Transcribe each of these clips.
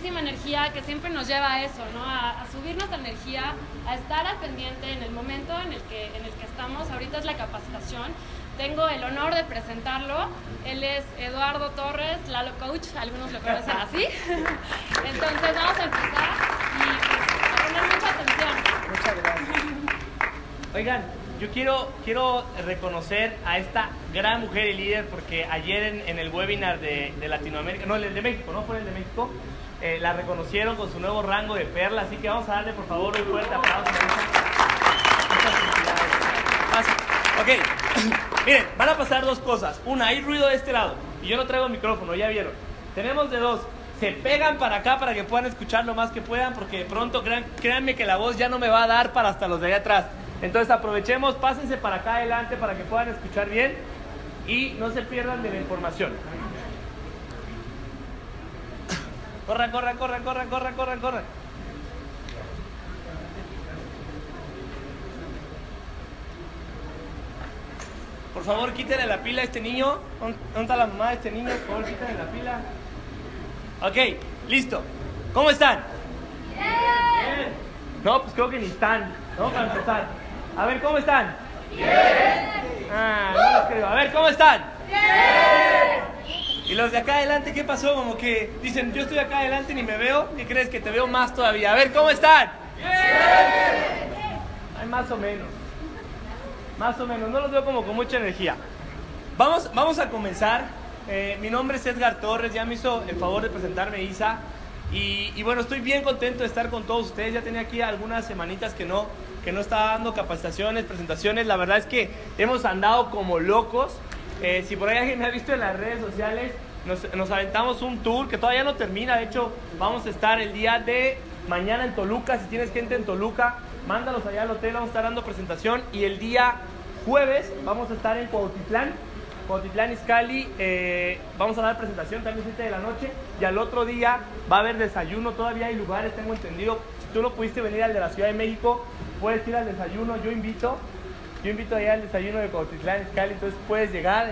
muchísima energía, que siempre nos lleva a eso, ¿no? A, a, subir nuestra energía, a estar al pendiente en el momento en el, que, en el que estamos. Ahorita es la capacitación. Tengo el honor de presentarlo. Él es Eduardo Torres, Lalo Coach, algunos lo conocen así. Entonces vamos a empezar y pues, a poner mucha atención. Muchas gracias. Oigan, yo quiero, quiero reconocer a esta gran mujer y líder porque ayer en, en el webinar de, de, Latinoamérica, no, el de México, no fue el de México, eh, la reconocieron con su nuevo rango de perla, así que vamos a darle por favor un fuerte aplauso. Muchas. Ok, miren, van a pasar dos cosas. Una, hay ruido de este lado y yo no traigo micrófono, ya vieron. Tenemos de dos. Se pegan para acá para que puedan escuchar lo más que puedan porque de pronto crean, créanme que la voz ya no me va a dar para hasta los de allá atrás. Entonces aprovechemos, pásense para acá adelante para que puedan escuchar bien y no se pierdan de la información. Corran, corran, corran, corran, corran, corran, corran. Por favor, quítenle la pila a este niño. ¿Dónde está la mamá de este niño? Por favor, quítenle la pila. Ok, listo. ¿Cómo están? Bien. No, pues creo que ni están. ¿No? Para empezar. A ver, ¿cómo están? Bien. Ah, no los creo. A ver, ¿cómo están? Bien. Y los de acá adelante, ¿qué pasó? Como que dicen, yo estoy acá adelante ni me veo. ¿Qué crees? Que te veo más todavía. A ver, ¿cómo están? Bien. Ay, más o menos. Más o menos. No los veo como con mucha energía. Vamos, vamos a comenzar. Eh, mi nombre es Edgar Torres. Ya me hizo el favor de presentarme Isa. Y, y, bueno, estoy bien contento de estar con todos ustedes. Ya tenía aquí algunas semanitas que no, que no estaba dando capacitaciones, presentaciones. La verdad es que hemos andado como locos. Eh, si por ahí alguien me ha visto en las redes sociales, nos, aventamos un tour que todavía no termina. De hecho, vamos a estar el día de mañana en Toluca. Si tienes gente en Toluca, mándalos allá al hotel. Vamos a estar dando presentación. Y el día jueves vamos a estar en Cuautitlán. Cuautitlán Izcalli, eh, vamos a dar presentación también 7 de la noche y al otro día va a haber desayuno, todavía hay lugares, tengo entendido. Si tú no pudiste venir al de la Ciudad de México, puedes ir al desayuno, yo invito, yo invito allá al desayuno de Cuautitlán Izcalli, entonces puedes llegar,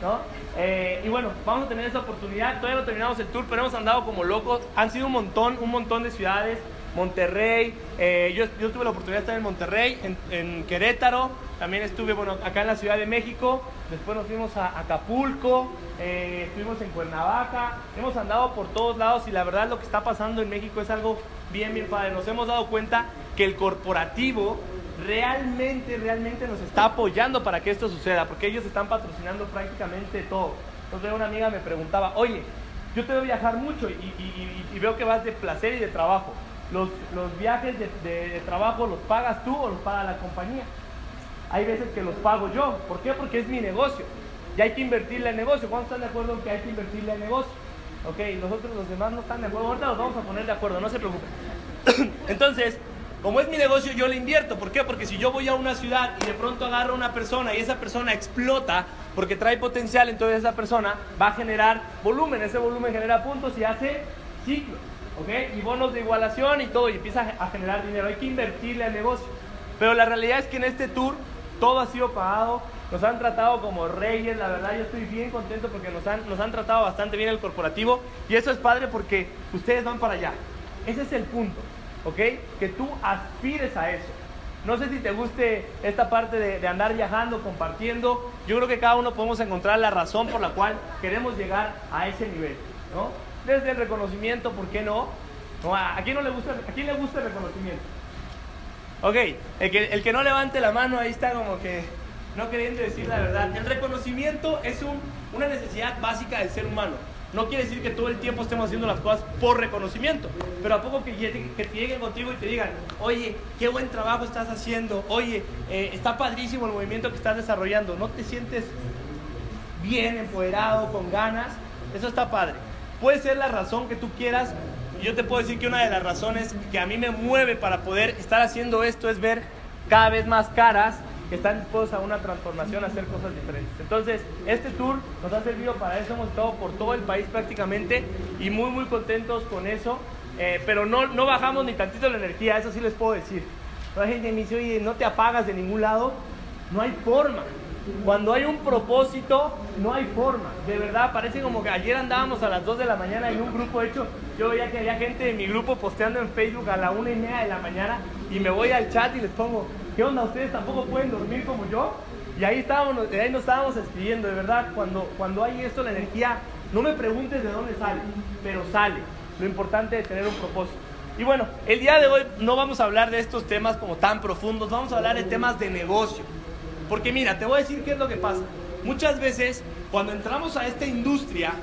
¿no? Eh, y bueno, vamos a tener esa oportunidad, todavía no terminamos el tour, pero hemos andado como locos, han sido un montón, un montón de ciudades, Monterrey, eh, yo, yo, tuve la oportunidad de estar en Monterrey, en, en, Querétaro, también estuve, bueno, acá en la Ciudad de México, después nos fuimos a Acapulco, eh, estuvimos en Cuernavaca, hemos andado por todos lados y la verdad lo que está pasando en México es algo bien, bien padre. Nos hemos dado cuenta que el corporativo realmente, realmente nos está apoyando para que esto suceda, porque ellos están patrocinando prácticamente todo. Entonces una amiga me preguntaba, oye, yo te veo viajar mucho y, y, y, y veo que vas de placer y de trabajo los, los viajes de, de, de, trabajo los pagas tú o los paga la compañía. Hay veces que los pago yo. ¿Por qué? Porque es mi negocio. Y hay que invertirle al negocio. ¿Cuántos están de acuerdo en que hay que invertirle al negocio? Ok, nosotros los demás no están de acuerdo. Ahorita los vamos a poner de acuerdo, no se preocupen. Entonces, como es mi negocio, yo le invierto. ¿Por qué? Porque si yo voy a una ciudad y de pronto agarro a una persona y esa persona explota porque trae potencial, entonces esa persona va a generar volumen. Ese volumen genera puntos y hace ciclos. ¿ok? Y bonos de igualación y todo, y empieza a generar dinero. Hay que invertirle al negocio. Pero la realidad es que en este tour todo ha sido pagado, nos han tratado como reyes, la verdad yo estoy bien contento porque nos han, nos han tratado bastante bien el corporativo y eso es padre porque ustedes van para allá. Ese es el punto, ¿ok? Que tú aspires a eso. No sé si te guste esta parte de, de, andar viajando, compartiendo. Yo creo que cada uno podemos encontrar la razón por la cual queremos llegar a ese nivel, ¿no? Desde el reconocimiento, ¿por qué no? no ¿a, quién no le gusta, ¿A quién le gusta el reconocimiento? Ok, el que, el que no levante la mano ahí está como que no queriendo decir la verdad. El reconocimiento es un, una necesidad básica del ser humano. No quiere decir que todo el tiempo estemos haciendo las cosas por reconocimiento, pero a poco que, que lleguen contigo y te digan, oye, qué buen trabajo estás haciendo, oye, eh, está padrísimo el movimiento que estás desarrollando, no te sientes bien, empoderado, con ganas, eso está padre. Puede ser la razón que tú quieras, yo te puedo decir que una de las razones que a mí me mueve para poder estar haciendo esto es ver cada vez más caras que están dispuestos a una transformación, a hacer cosas diferentes. Entonces, este tour nos ha servido para eso, hemos estado por todo el país prácticamente y muy, muy contentos con eso, eh, pero no, no bajamos ni tantito la energía, eso sí les puedo decir. La gente me dice, oye, no te apagas de ningún lado, no hay forma. Cuando hay un propósito, no hay forma. De verdad, parece como que ayer andábamos a las 2 de la mañana en un grupo hecho. Yo veía que había gente de mi grupo posteando en Facebook a la una y media de la mañana y me voy al chat y les pongo, ¿qué onda? ¿Ustedes tampoco pueden dormir como yo? Y ahí, estábamos, ahí nos estábamos escribiendo, de verdad, cuando, cuando hay esto, la energía, no me preguntes de dónde sale, pero sale. Lo importante es tener un propósito. Y bueno, el día de hoy no vamos a hablar de estos temas como tan profundos, vamos a hablar de temas de negocio. Porque mira, te voy a decir qué es lo que pasa. Muchas veces cuando entramos a esta industria,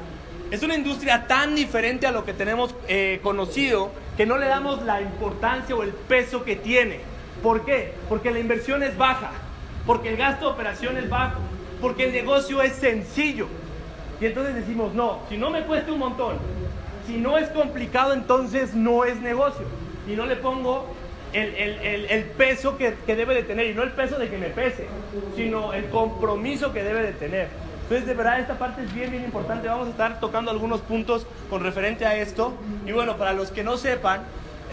es una industria tan diferente a lo que tenemos eh, conocido que no le damos la importancia o el peso que tiene. ¿Por qué? Porque la inversión es baja, porque el gasto de operación es bajo, porque el negocio es sencillo. Y entonces decimos, no, si no me cuesta un montón, si no es complicado, entonces no es negocio. Y no le pongo el, peso que, debe de tener, y no el peso de que me pese, sino el compromiso que debe de tener. Entonces, de verdad, esta parte es bien, bien importante. Vamos a estar tocando algunos puntos con referente a esto. Y bueno, para los que no sepan,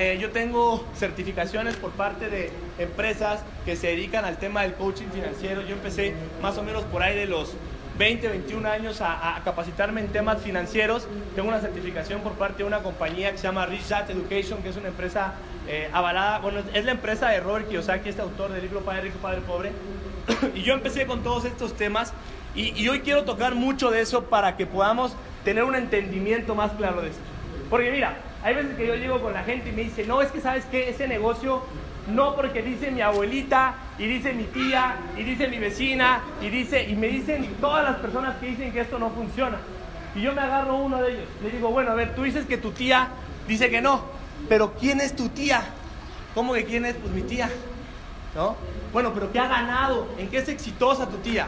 eh, yo tengo certificaciones por parte de empresas que se dedican al tema del coaching financiero. Yo empecé más o menos por ahí de los 20, 21 años a, capacitarme en temas financieros. Tengo una certificación por parte de una compañía que se llama Rich Dad Education, que es una empresa eh, avalada, bueno, es la empresa de Robert Kiyosaki, este autor del libro Padre Rico, Padre Pobre. y yo empecé con todos estos temas y, hoy quiero tocar mucho de eso para que podamos tener un entendimiento más claro de esto. Porque mira, hay veces que yo llego con la gente y me dice, no, es que sabes que ese negocio, no porque dice mi abuelita y dice mi tía y dice mi vecina y dice y me dicen todas las personas que dicen que esto no funciona. Y yo me agarro uno de ellos. Le digo, bueno, a ver, tú dices que tu tía dice que no. Pero ¿quién es tu tía? ¿Cómo que quién es? Pues mi tía. ¿No? Bueno, pero ¿qué ha ganado? ¿En qué es exitosa tu tía?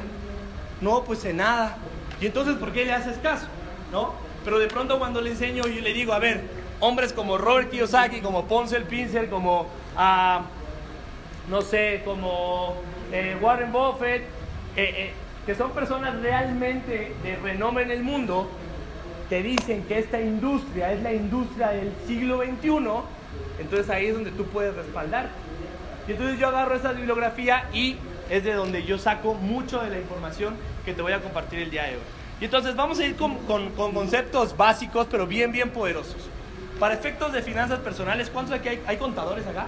No, pues en nada. ¿Y entonces por qué le haces caso? ¿No? Pero de pronto cuando le enseño y le digo, a ver, hombres como Robert Kiyosaki, como Ponce el Pincer, como, ah, no sé, como eh, Warren Buffett, eh, eh, que son personas realmente de renombre en el mundo, te dicen que esta industria es la industria del siglo XXI, entonces ahí es donde tú puedes respaldar. Y entonces yo agarro esa bibliografía y es de donde yo saco mucho de la información que te voy a compartir el día de hoy. Y entonces vamos a ir con, conceptos básicos, pero bien, bien poderosos. Para efectos de finanzas personales, ¿cuántos aquí hay, hay contadores acá?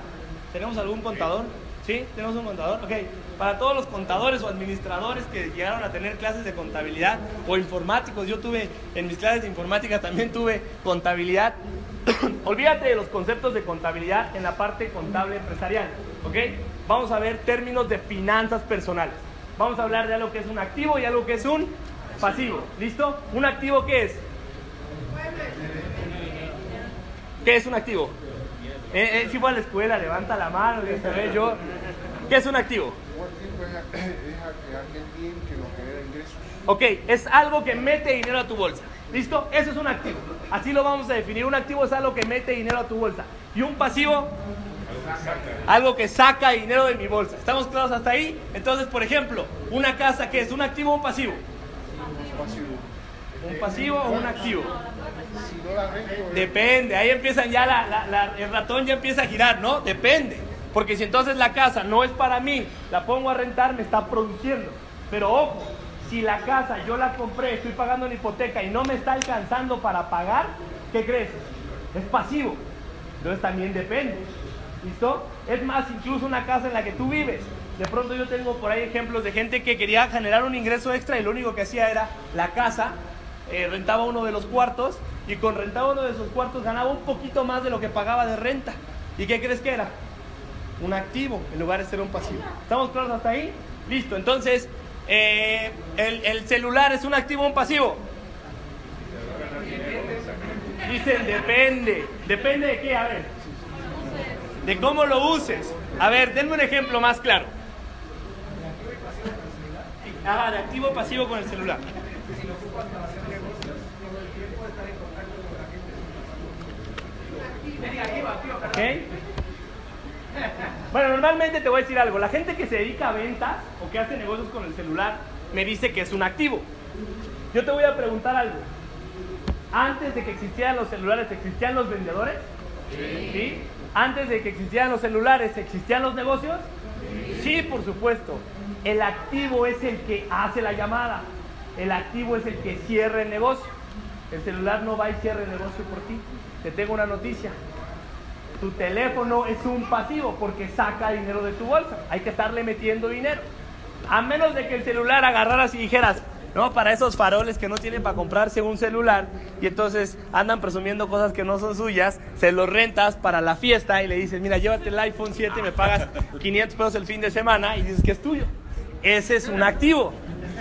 ¿Tenemos algún contador? ¿Sí? ¿Tenemos un contador? Ok. Para todos los contadores o administradores que llegaron a tener clases de contabilidad o informáticos, yo tuve, en mis clases de informática también tuve contabilidad. Olvídate de los conceptos de contabilidad en la parte contable empresarial, ¿ok? Vamos a ver términos de finanzas personales. Vamos a hablar de algo que es un activo y algo que es un pasivo. ¿Listo? ¿Un activo qué es? ¿Qué es un activo? Eh, eh, si fue a la escuela, levanta la mano, yo. ¿Qué es un activo? Ok, es algo que mete dinero a tu bolsa. ¿Listo? Eso es un activo. Así lo vamos a definir. Un activo es algo que mete dinero a tu bolsa. Y un pasivo, algo que saca dinero de mi bolsa. ¿Estamos claros hasta ahí? Entonces, por ejemplo, una casa, ¿qué es? ¿Un activo o un pasivo? ¿Un pasivo o un activo? Depende, ahí empiezan ya la, el ratón ya empieza a girar, ¿no? Depende. Porque si entonces la casa no es para mí, la pongo a rentar, me está produciendo. Pero ojo, si la casa yo la compré, estoy pagando una hipoteca y no me está alcanzando para pagar, ¿qué crees? Es pasivo. Entonces también depende. ¿Listo? Es más, incluso una casa en la que tú vives. De pronto yo tengo por ahí ejemplos de gente que quería generar un ingreso extra y lo único que hacía era la casa, eh, rentaba uno de los cuartos y con rentaba uno de esos cuartos ganaba un poquito más de lo que pagaba de renta. ¿Y qué crees que era? un activo en lugar de ser un pasivo. ¿Estamos claros hasta ahí? Listo, entonces, eh, el, celular es un activo o un pasivo? Dicen, depende. ¿Depende de qué? A ver. De cómo lo uses. A ver, denme un ejemplo más claro. Ah, de activo o pasivo con el celular. ¿Ok? Bueno, normalmente te voy a decir algo. La gente que se dedica a ventas o que hace negocios con el celular me dice que es un activo. Yo te voy a preguntar algo. Antes de que existieran los celulares, ¿existían los vendedores? Sí. Antes de que existieran los celulares, ¿existían los negocios? Sí, por supuesto. El activo es el que hace la llamada. El activo es el que cierra el negocio. El celular no va y cierra el negocio por ti. Te tengo una noticia. Tu teléfono es un pasivo porque saca dinero de tu bolsa. Hay que estarle metiendo dinero. A menos de que el celular agarraras y dijeras, no, para esos faroles que no tienen para comprarse un celular y entonces andan presumiendo cosas que no son suyas, se los rentas para la fiesta y le dices, mira, llévate el iPhone 7, me pagas 500 pesos el fin de semana y dices que es tuyo. Ese es un activo,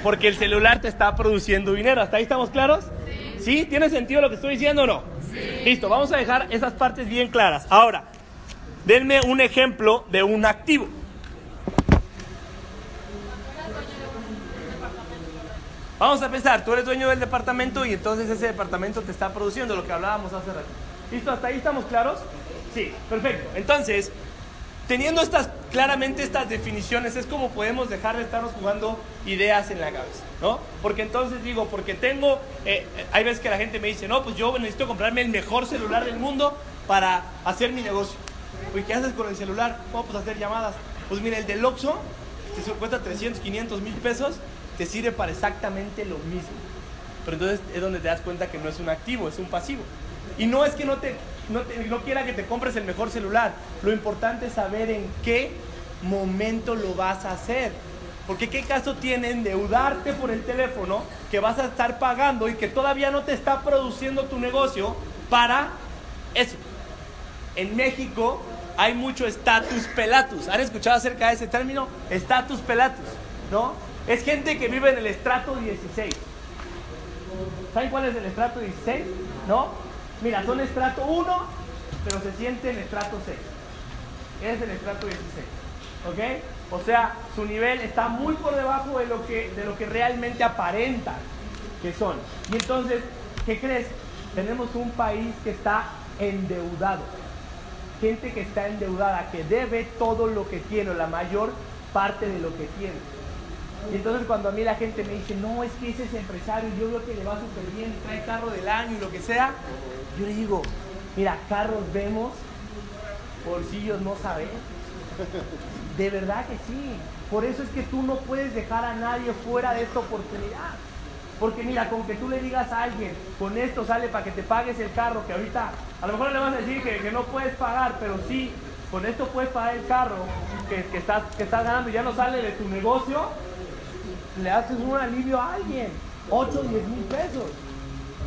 porque el celular te está produciendo dinero. ¿Hasta ahí estamos claros? ¿Sí? ¿Tiene sentido lo que estoy diciendo o no? Listo, vamos a dejar esas partes bien claras. Ahora, denme un ejemplo de un activo. Vamos a pensar, tú eres dueño del departamento y entonces ese departamento te está produciendo lo que hablábamos hace rato. ¿Listo? ¿Hasta ahí estamos claros? Sí, perfecto. Entonces, teniendo estas claramente estas definiciones es como podemos dejar de estarnos jugando ideas en la cabeza, ¿no? Porque entonces digo, porque tengo, eh, hay veces que la gente me dice, no, pues yo necesito comprarme el mejor celular del mundo para hacer mi negocio. ¿Y ¿qué haces con el celular? ¿Cómo pues hacer llamadas? Pues mira, el del Oxxo, que cuesta 300, 500 mil pesos, te sirve para exactamente lo mismo. Pero entonces es donde te das cuenta que no es un activo, es un pasivo. Y no es que no, te, no, no quiera que te compres el mejor celular. Lo importante es saber en qué momento lo vas a hacer. Porque qué caso tiene endeudarte por el teléfono que vas a estar pagando y que todavía no te está produciendo tu negocio para eso. En México hay mucho status pelatus. ¿Han escuchado acerca de ese término? Status pelatus, ¿no? Es gente que vive en el estrato 16. ¿Saben cuál es el estrato 16? ¿No? Mira, son estrato 1, pero se siente en estrato 6. Es el estrato 16. ¿Ok? O sea, su nivel está muy por debajo de lo que, de lo que realmente aparenta que son. Y entonces, ¿qué crees? Tenemos un país que está endeudado. Gente que está endeudada, que debe todo lo que tiene, o la mayor parte de lo que tiene. Y entonces cuando a mí la gente me dice, no, es que ese es empresario, yo veo que le va súper bien, trae carro del año y lo que sea, yo le digo, mira, carros vemos, bolsillos no sabemos. De verdad que sí. Por eso es que tú no puedes dejar a nadie fuera de esta oportunidad. Porque mira, con que tú le digas a alguien, con esto sale para que te pagues el carro, que ahorita a lo mejor le vas a decir que, no puedes pagar, pero sí, con esto puedes pagar el carro que, estás, que estás ganando y ya no sale de tu negocio, le haces un alivio a alguien. 8 o 10 mil pesos.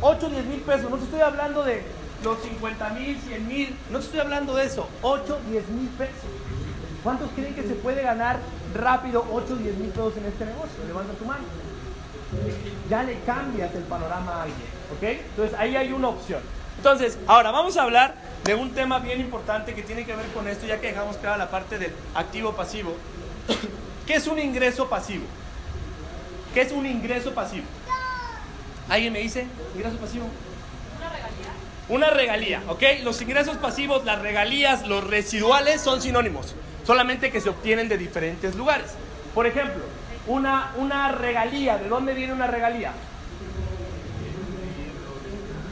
8 o 10 mil pesos. No te estoy hablando de los 50 mil, 100 mil. No te estoy hablando de eso. 8 o 10 mil pesos. ¿Cuántos creen que se puede ganar rápido 8 o 10 mil pesos en este negocio? Levanta tu mano. Ya le cambias el panorama a alguien. ¿Ok? Entonces ahí hay una opción. Entonces, ahora vamos a hablar de un tema bien importante que tiene que ver con esto, ya que dejamos clara la parte del activo pasivo. ¿Qué es un ingreso pasivo? ¿Qué es un ingreso pasivo? ¿Alguien me dice? ¿Ingreso pasivo? Una regalía. Una regalía, ¿ok? Los ingresos pasivos, las regalías, los residuales son sinónimos, solamente que se obtienen de diferentes lugares. Por ejemplo, una, una regalía, ¿de dónde viene una regalía?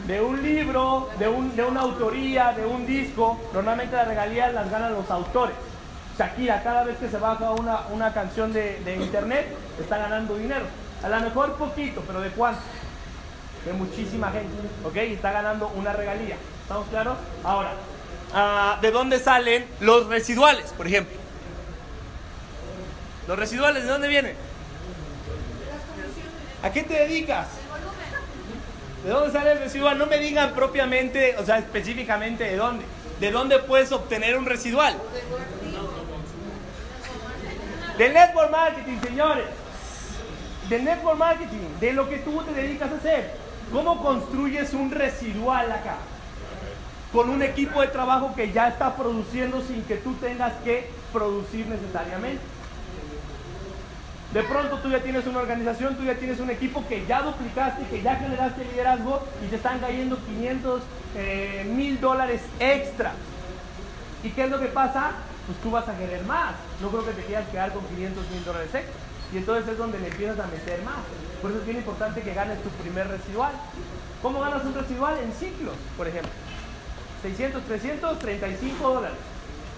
De un libro, de, un, de una autoría, de un disco. Normalmente las regalías las ganan los autores. Shakira, cada vez que se baja una, una canción de, de internet, está ganando dinero. A lo mejor poquito, pero ¿de cuánto? De muchísima gente, ¿ok? Y está ganando una regalía. ¿Estamos claros? Ahora, ah, ¿de dónde salen los residuales, por ejemplo? ¿Los residuales de dónde vienen? ¿A qué te dedicas? ¿De dónde sale el residual? No me digan propiamente, o sea, específicamente de dónde. ¿De dónde puedes obtener un residual? Del network marketing, señores. Del network marketing, de lo que tú te dedicas a hacer. ¿Cómo construyes un residual acá? Con un equipo de trabajo que ya está produciendo sin que tú tengas que producir necesariamente. De pronto tú ya tienes una organización, tú ya tienes un equipo que ya duplicaste, que ya generaste liderazgo y te están cayendo 500 mil dólares extra. ¿Y qué es lo que pasa? Pues tú vas a querer más. No creo que te quieras quedar con 500 mil dólares extra. Y entonces es donde le empiezas a meter más. Por eso es bien importante que ganes tu primer residual. ¿Cómo ganas un residual? En ciclos, por ejemplo. 600, 300, 35 dólares.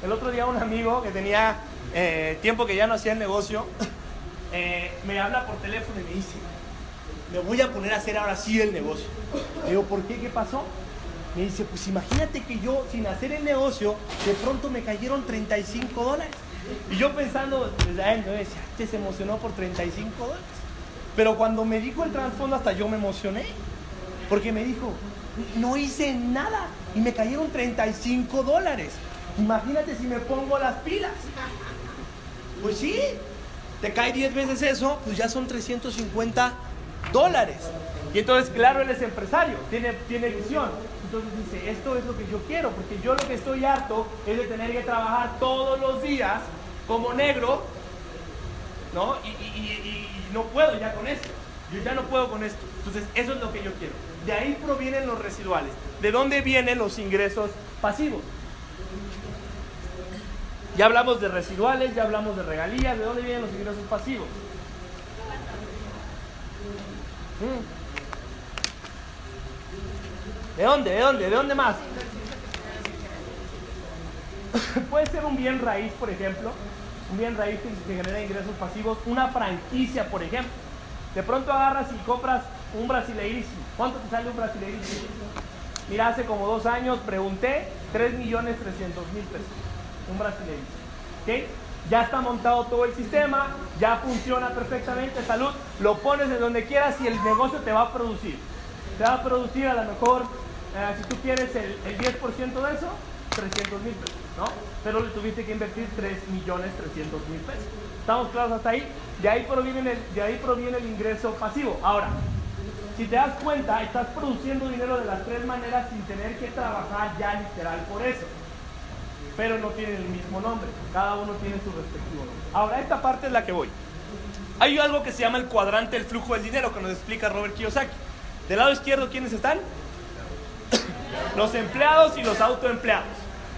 El otro día un amigo que tenía eh, tiempo que ya no hacía el negocio, eh, me habla por teléfono y me dice, me voy a poner a hacer ahora sí el negocio. Le digo, ¿por qué? ¿Qué pasó? Me dice, pues imagínate que yo sin hacer el negocio, de pronto me cayeron 35 dólares. Y yo pensando, desde ahí, me decía, este se emocionó por 35 dólares. Pero cuando me dijo el trasfondo, hasta yo me emocioné. Porque me dijo, no hice nada y me cayeron 35 dólares. Imagínate si me pongo las pilas. Pues sí, te cae 10 veces eso, pues ya son 350 dólares. Y entonces, claro, él es empresario, tiene, tiene visión. Entonces dice, esto es lo que yo quiero, porque yo lo que estoy harto es de tener que trabajar todos los días como negro, ¿no? Y, y no puedo ya con esto. Yo ya no puedo con esto. Entonces, eso es lo que yo quiero. De ahí provienen los residuales. ¿De dónde vienen los ingresos pasivos? Ya hablamos de residuales, ya hablamos de regalías. ¿De dónde vienen los ingresos pasivos? Mm. ¿De dónde? ¿De dónde? ¿De dónde más? Puede ser un bien raíz, por ejemplo. Un bien raíz que genera ingresos pasivos. Una franquicia, por ejemplo. De pronto agarras y compras un brasileirísimo. ¿Cuánto te sale un brasileirísimo? Mira, hace como dos años pregunté 3 millones 300 mil pesos. Un brasileirísimo. ¿Ok? Ya está montado todo el sistema, ya funciona perfectamente, salud, lo pones en donde quieras y el negocio te va a producir. Te va a producir a lo mejor, eh, si tú quieres el, el 10% de eso, 300 mil pesos, ¿no? Pero le tuviste que invertir 3 millones 300 mil pesos. ¿Estamos claros hasta ahí? De ahí, proviene el, de ahí proviene el ingreso pasivo. Ahora, si te das cuenta, estás produciendo dinero de las tres maneras sin tener que trabajar ya literal por eso. Pero no tienen el mismo nombre. Cada uno tiene su respectivo nombre. Ahora, esta parte es la que voy. Hay algo que se llama el cuadrante del flujo del dinero que nos explica Robert Kiyosaki. Del lado izquierdo, ¿quiénes están? Los empleados y los autoempleados.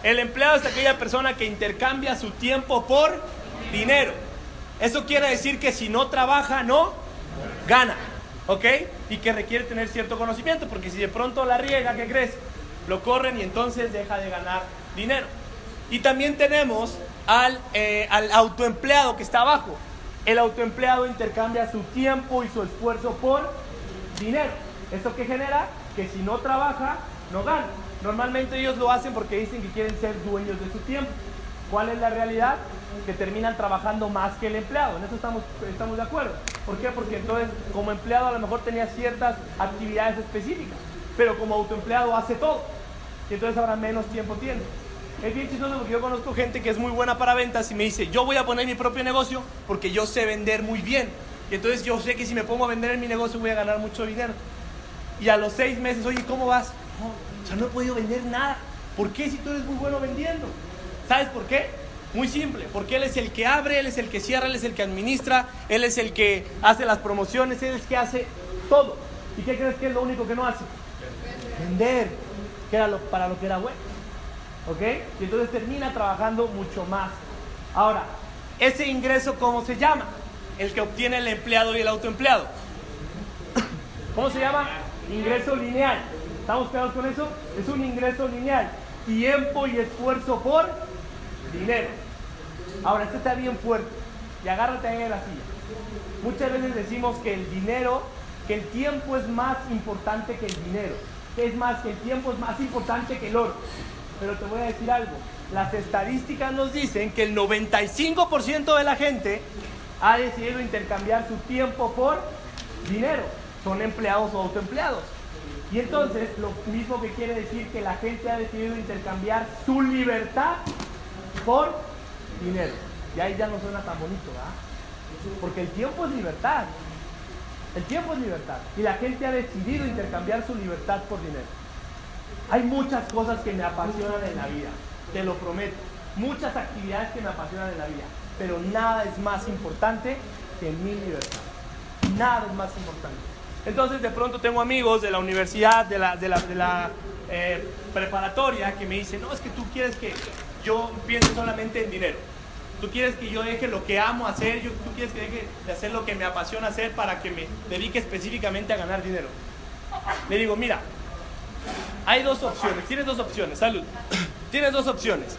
El empleado es aquella persona que intercambia su tiempo por dinero. Eso quiere decir que si no trabaja, no gana. ¿Ok? Y que requiere tener cierto conocimiento, porque si de pronto la riega, ¿qué crees? Lo corren y entonces deja de ganar dinero. Y también tenemos al, eh, al autoempleado que está abajo. El autoempleado intercambia su tiempo y su esfuerzo por dinero. ¿Esto qué genera? Que si no trabaja, no gana. Normalmente ellos lo hacen porque dicen que quieren ser dueños de su tiempo. ¿Cuál es la realidad? Que terminan trabajando más que el empleado. En eso estamos, estamos de acuerdo. ¿Por qué? Porque entonces como empleado a lo mejor tenía ciertas actividades específicas, pero como autoempleado hace todo. Y entonces ahora menos tiempo tiene. Es bien chistoso porque yo conozco gente que es muy buena para ventas y me dice, yo voy a poner mi propio negocio porque yo sé vender muy bien. Y entonces yo sé que si me pongo a vender en mi negocio voy a ganar mucho dinero. Y a los seis meses, oye, ¿cómo vas? No, ya no he podido vender nada. ¿Por qué si tú eres muy bueno vendiendo? ¿Sabes por qué? Muy simple, porque él es el que abre, él es el que cierra, él es el que administra, él es el que hace las promociones, él es el que hace todo. ¿Y qué crees que es lo único que no hace? Vender, que era lo, para lo que era bueno. ¿Ok? Y entonces termina trabajando mucho más. Ahora, ese ingreso, ¿cómo se llama? El que obtiene el empleado y el autoempleado. ¿Cómo se llama? Ingreso lineal. ¿Estamos claros con eso? Es un ingreso lineal. Tiempo y esfuerzo por dinero. Ahora, esto está bien fuerte. Y agárrate ahí en la silla. Muchas veces decimos que el dinero, que el tiempo es más importante que el dinero. Es más, que el tiempo es más importante que el oro. Pero te voy a decir algo. Las estadísticas nos dicen que el 95% de la gente ha decidido intercambiar su tiempo por dinero. Son empleados o autoempleados. Y entonces, lo mismo que quiere decir que la gente ha decidido intercambiar su libertad por dinero. Y ahí ya no suena tan bonito, ¿verdad? Porque el tiempo es libertad. El tiempo es libertad. Y la gente ha decidido intercambiar su libertad por dinero. Hay muchas cosas que me apasionan en la vida, te lo prometo. Muchas actividades que me apasionan en la vida. Pero nada es más importante que mi libertad. Nada es más importante. Entonces de pronto tengo amigos de la universidad, de la, de la, de la eh, preparatoria, que me dicen, no, es que tú quieres que yo piense solamente en dinero. Tú quieres que yo deje lo que amo hacer, yo, tú quieres que deje de hacer lo que me apasiona hacer para que me dedique específicamente a ganar dinero. Le digo, mira, hay dos opciones, tienes dos opciones, salud. Tienes dos opciones.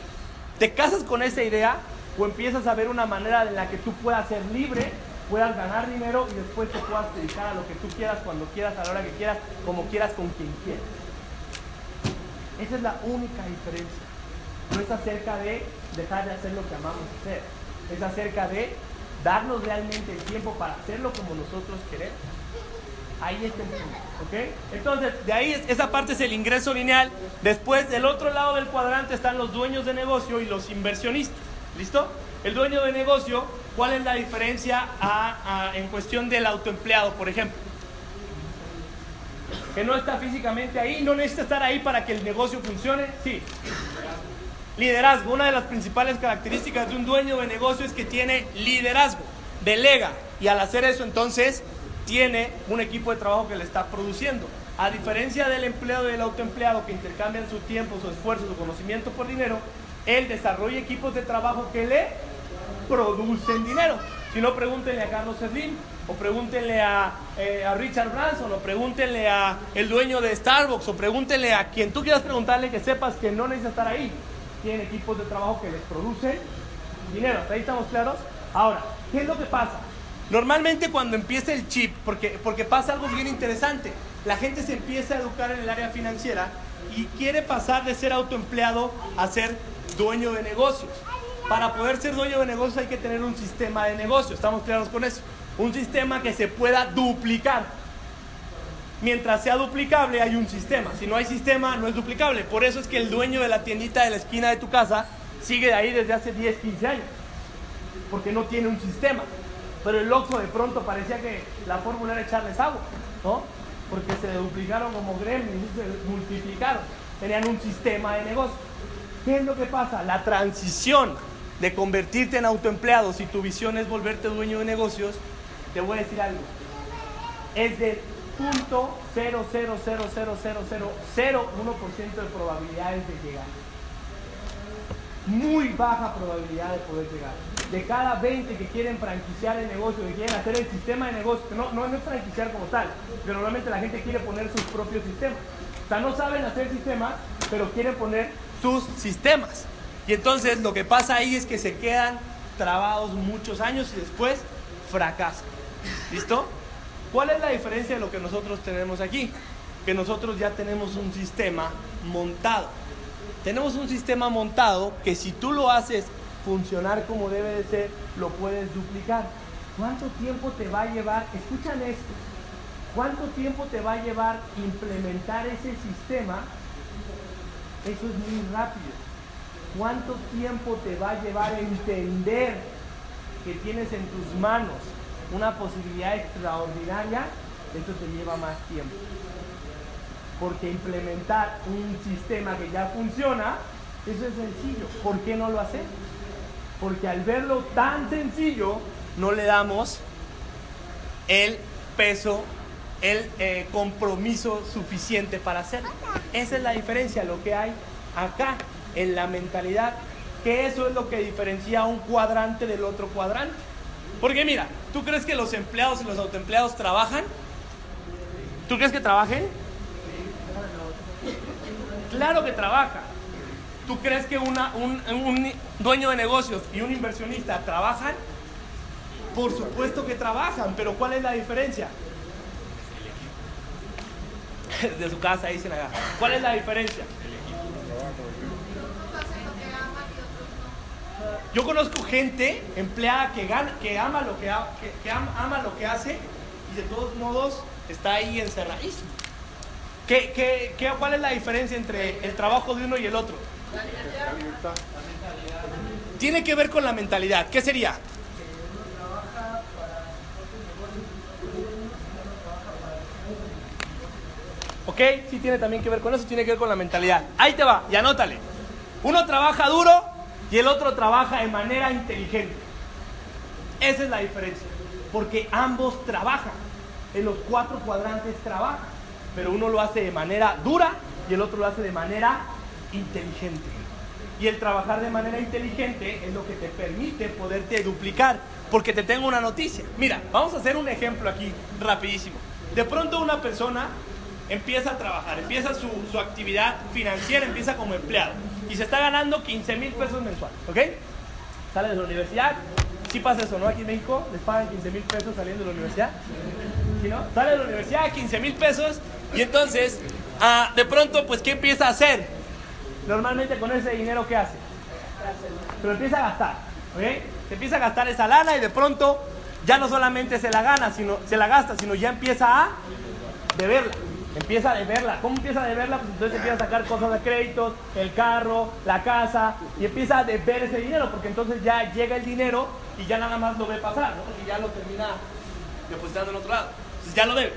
Te casas con esa idea o empiezas a ver una manera en la que tú puedas ser libre, puedas ganar dinero y después te puedas dedicar a lo que tú quieras, cuando quieras, a la hora que quieras, como quieras, con quien quieras. Esa es la única diferencia. No es acerca de dejar de hacer lo que amamos hacer. Es acerca de darnos realmente el tiempo para hacerlo como nosotros queremos. Ahí está el punto, ¿ok? Entonces, de ahí esa parte es el ingreso lineal. Después, del otro lado del cuadrante están los dueños de negocio y los inversionistas. ¿Listo? El dueño de negocio, ¿cuál es la diferencia en cuestión del autoempleado, por ejemplo? Que no está físicamente ahí, no necesita estar ahí para que el negocio funcione. Sí. Liderazgo. Una de las principales características de un dueño de negocio es que tiene liderazgo, delega. Y al hacer eso, entonces, tiene un equipo de trabajo que le está produciendo. A diferencia del empleado y del autoempleado que intercambian su tiempo, su esfuerzo, su conocimiento por dinero, él desarrolla equipos de trabajo que le producen dinero. Si no, pregúntenle a Carlos Slim, o pregúntenle a, eh, a, Richard Branson, o pregúntenle a el dueño de Starbucks, o pregúntenle a quien tú quieras preguntarle que sepas que no necesita estar ahí. Tienen equipos de trabajo que les producen dinero. ahí estamos claros? Ahora, ¿qué es lo que pasa? Normalmente cuando empieza el chip, porque, porque pasa algo bien interesante, la gente se empieza a educar en el área financiera y quiere pasar de ser autoempleado a ser dueño de negocios. Para poder ser dueño de negocios hay que tener un sistema de negocios, ¿estamos claros con eso? Un sistema que se pueda duplicar. Mientras sea duplicable hay un sistema, si no hay sistema no es duplicable. Por eso es que el dueño de la tiendita de la esquina de tu casa sigue ahí desde hace 10, 15 años, porque no tiene un sistema. Pero el Oxxo de pronto parecía que la fórmula era echarles agua, ¿no? Porque se duplicaron como gremlins, se multiplicaron. Tenían un sistema de negocio. ¿Qué es lo que pasa? La transición de convertirte en autoempleado, si tu visión es volverte dueño de negocios, te voy a decir algo. Es del punto 0000001% de probabilidades de llegar muy baja probabilidad de poder llegar. De cada 20 que quieren franquiciar el negocio, que quieren hacer el sistema de negocio, no, no, es franquiciar como tal, pero normalmente la gente quiere poner sus propios sistemas. O sea, no saben hacer sistemas, pero quieren poner sus sistemas. Y entonces lo que pasa ahí es que se quedan trabados muchos años y después fracasan. ¿Listo? ¿Cuál es la diferencia de lo que nosotros tenemos aquí? Que nosotros ya tenemos un sistema montado tenemos un sistema montado que si tú lo haces funcionar como debe de ser, lo puedes duplicar. ¿Cuánto tiempo te va a llevar? Escuchan esto. ¿Cuánto tiempo te va a llevar implementar ese sistema? Eso es muy rápido. ¿Cuánto tiempo te va a llevar entender que tienes en tus manos una posibilidad extraordinaria? Eso te lleva más tiempo porque implementar un sistema que ya funciona, eso es sencillo. ¿Por qué no lo hace? Porque al verlo tan sencillo, no le damos el peso, el eh, compromiso suficiente para hacerlo. Esa es la diferencia, lo que hay acá en la mentalidad, que eso es lo que diferencia un cuadrante del otro cuadrante. Porque mira, ¿tú crees que los empleados y los autoempleados trabajan? ¿Tú crees que trabajen? Claro que trabaja. ¿Tú crees que una, un, dueño de negocios y un inversionista trabajan? Por supuesto que trabajan, pero ¿cuál es la diferencia? De su casa dicen acá. ¿Cuál es la diferencia? Yo conozco gente empleada que gana, que ama lo que, ama lo que hace y de todos modos está ahí encerradísimo. ¿Qué, qué, cuál es la diferencia entre el trabajo de uno y el otro? La libertad. Tiene que ver con la mentalidad. ¿Qué sería? ¿Ok? Sí tiene también que ver con eso, tiene que ver con la mentalidad. Ahí te va, y anótale. Uno trabaja duro y el otro trabaja de manera inteligente. Esa es la diferencia. Porque ambos trabajan. En los cuatro cuadrantes trabajan pero uno lo hace de manera dura y el otro lo hace de manera inteligente. Y el trabajar de manera inteligente es lo que te permite poderte duplicar. Porque te tengo una noticia. Mira, vamos a hacer un ejemplo aquí rapidísimo. De pronto una persona empieza a trabajar, empieza su, su actividad financiera, empieza como empleado y se está ganando 15 mil pesos mensuales, ¿ok? Sale de la universidad, sí pasa eso, ¿no? Aquí en México les pagan 15 mil pesos saliendo de la universidad, ¿sí no? Sale de la universidad, 15 mil pesos y entonces, ah, de pronto, pues, ¿qué empieza a hacer? Normalmente con ese dinero, ¿qué hace? Se lo empieza a gastar, ¿ok? Se empieza a gastar esa lana y de pronto ya no solamente se la gana, sino se la gasta, sino ya empieza a beberla. Empieza a deberla. ¿Cómo empieza a deberla? Pues entonces empieza a sacar cosas de créditos, el carro, la casa, y empieza a deber ese dinero, porque entonces ya llega el dinero y ya nada más lo ve pasar, ¿no? Y ya lo termina depositando en otro lado. Entonces ya lo debe.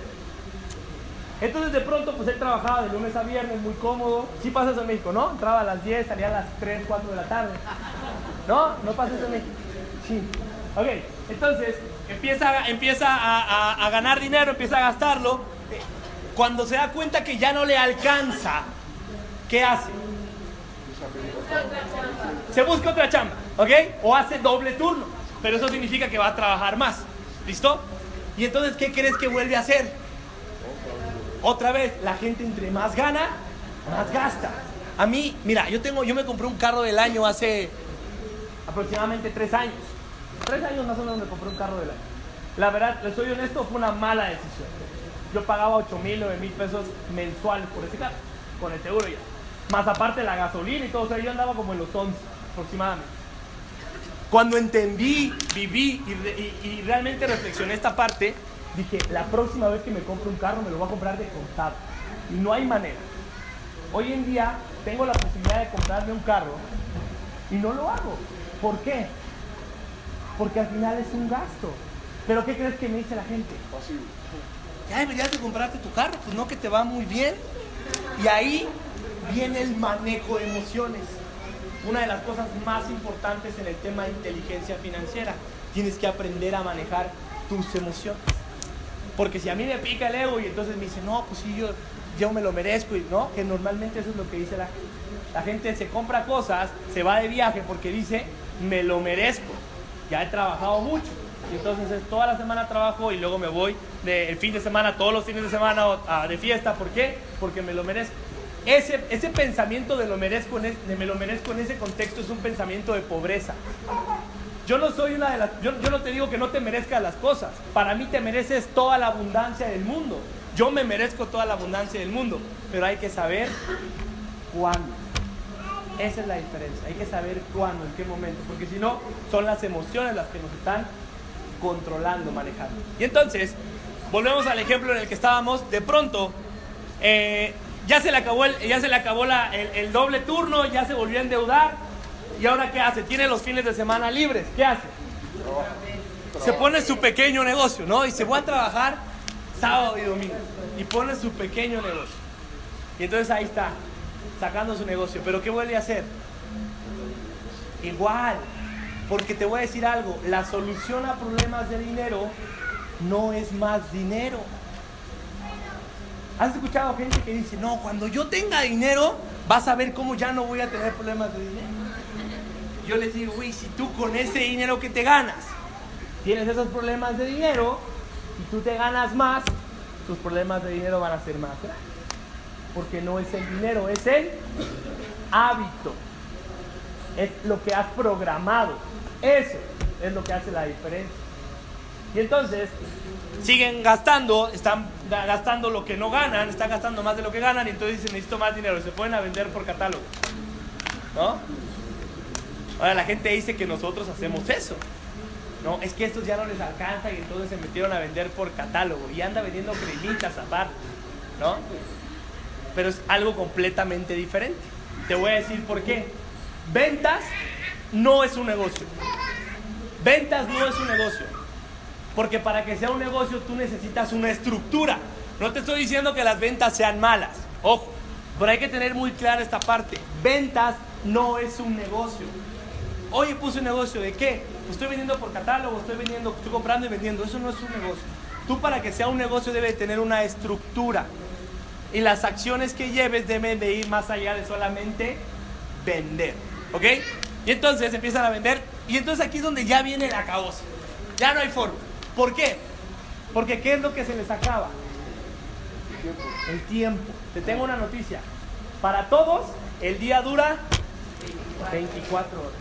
Entonces de pronto pues él trabajaba de lunes a viernes, muy cómodo. Sí pasa eso en México, ¿no? Entraba a las 10, salía a las 3, 4 de la tarde. ¿No? No pasa eso en México. Sí. Ok, entonces empieza, empieza a, a- a ganar dinero, empieza a gastarlo. Cuando se da cuenta que ya no le alcanza, ¿qué hace? Se busca otra chamba, ¿ok? O hace doble turno. Pero eso significa que va a trabajar más. ¿Listo? Y entonces, ¿qué crees que vuelve a hacer? Otra vez, la gente entre más gana, más gasta. A mí, mira, yo tengo, yo me compré un carro del año hace aproximadamente tres años. Tres años más o menos me compré un carro del año. La verdad, les soy honesto, fue una mala decisión. Yo pagaba 8 mil, 9 mil pesos mensuales por ese carro, con el seguro ya. Más aparte la gasolina y todo, o sea, yo andaba como en los 11 aproximadamente. Cuando entendí, viví y, re- y- y realmente reflexioné esta parte, dije, la próxima vez que me compre un carro me lo voy a comprar de contado. Y no hay manera. Hoy en día tengo la posibilidad de comprarme un carro y no lo hago. ¿Por qué? Porque al final es un gasto. Pero ¿qué crees que me dice la gente? Ya deberías de comprarte tu carro, pues no que te va muy bien. Y ahí viene el manejo de emociones. Una de las cosas más importantes en el tema de inteligencia financiera. Tienes que aprender a manejar tus emociones. Porque si a mí me pica el ego y entonces me dice, no, pues sí, yo, yo me lo merezco, y no, que normalmente eso es lo que dice la gente. La gente se compra cosas, se va de viaje porque dice, me lo merezco. Ya he trabajado mucho. Y entonces es toda la semana trabajo y luego me voy de, el fin de semana, todos los fines de semana a- de fiesta. ¿Por qué? Porque me lo merezco. Ese, ese pensamiento de, lo merezco en es- de me lo merezco en ese contexto es un pensamiento de pobreza. Yo no soy una de las. Yo, yo no te digo que no te merezcas las cosas. Para mí te mereces toda la abundancia del mundo. Yo me merezco toda la abundancia del mundo. Pero hay que saber cuándo. Esa es la diferencia. Hay que saber cuándo, en qué momento. Porque si no, son las emociones las que nos están controlando, manejando. Y entonces, volvemos al ejemplo en el que estábamos. De pronto, eh, ya se le acabó, el, ya se le acabó el doble turno, ya se volvió a endeudar. ¿Y ahora qué hace? Tiene los fines de semana libres. ¿Qué hace? Se pone su pequeño negocio, ¿no? Y se va a trabajar sábado y domingo. Y pone su pequeño negocio. Y entonces ahí está, sacando su negocio. Pero ¿qué vuelve a hacer? Igual. Porque te voy a decir algo, la solución a problemas de dinero no es más dinero. ¿Has escuchado gente que dice, no, cuando yo tenga dinero, vas a ver cómo ya no voy a tener problemas de dinero? Yo les digo, güey, si tú con ese dinero que te ganas, tienes esos problemas de dinero y tú te ganas más, tus problemas de dinero van a ser más grandes. Porque no es el dinero, es el hábito. Es lo que has programado. Eso es lo que hace la diferencia. Y entonces siguen gastando, están ga- gastando lo que no ganan, están gastando más de lo que ganan y entonces dicen necesito más dinero se pueden a vender por catálogo. ¿No? Ahora la gente dice que nosotros hacemos eso. No, es que estos ya no les alcanza y entonces se metieron a vender por catálogo y anda vendiendo cremitas aparte, ¿no? Pero es algo completamente diferente. Te voy a decir por qué. Ventas no es un negocio. Ventas no es un negocio. Porque para que sea un negocio tú necesitas una estructura. No te estoy diciendo que las ventas sean malas. Ojo, pero hay que tener muy clara esta parte. Ventas no es un negocio. Oye, puse un negocio de qué? Estoy vendiendo por catálogo, estoy vendiendo, estoy comprando y vendiendo. Eso no es un negocio. Tú para que sea un negocio debe tener una estructura. Y las acciones que lleves deben de ir más allá de solamente vender. ¿Ok? Y entonces empiezan a vender. Y entonces aquí es donde ya viene la caos. Ya no hay forma. ¿Por qué? Porque ¿qué es lo que se les acaba? El tiempo. Te tengo una noticia. Para todos, el día dura 24 horas.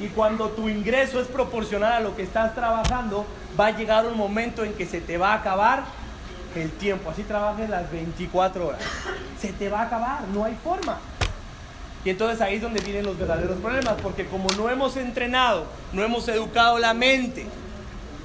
Y cuando tu ingreso es proporcional a lo que estás trabajando, va a llegar un momento en que se te va a acabar el tiempo. Así trabajes las 24 horas. Se te va a acabar, no hay forma. Y entonces ahí es donde vienen los verdaderos problemas, porque como no hemos entrenado, no hemos educado la mente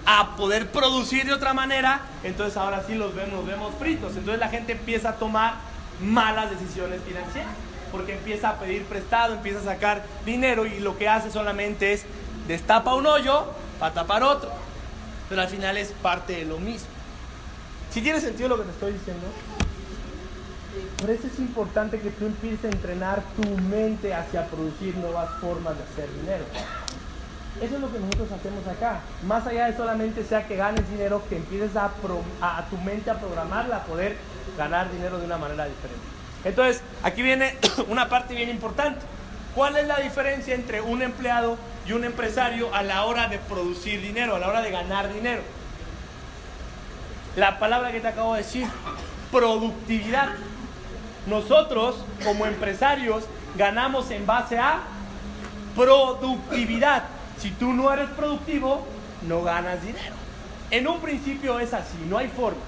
a poder producir de otra manera, entonces ahora sí los vemos, vemos fritos. Entonces la gente empieza a tomar malas decisiones financieras, porque empieza a pedir prestado, empieza a sacar dinero y lo que hace solamente es destapa un hoyo para tapar otro. Pero al final es parte de lo mismo. Si tiene sentido lo que te estoy diciendo? Por eso es importante que tú empieces a entrenar tu mente hacia producir nuevas formas de hacer dinero. Eso es lo que nosotros hacemos acá. Más allá de solamente sea que ganes dinero, que empieces a, a, tu mente a programarla a poder ganar dinero de una manera diferente. Entonces, aquí viene una parte bien importante. ¿Cuál es la diferencia entre un empleado y un empresario a la hora de producir dinero, a la hora de ganar dinero? La palabra que te acabo de decir, productividad. Nosotros, como empresarios, ganamos en base a productividad. Si tú no eres productivo, no ganas dinero. En un principio es así, no hay forma.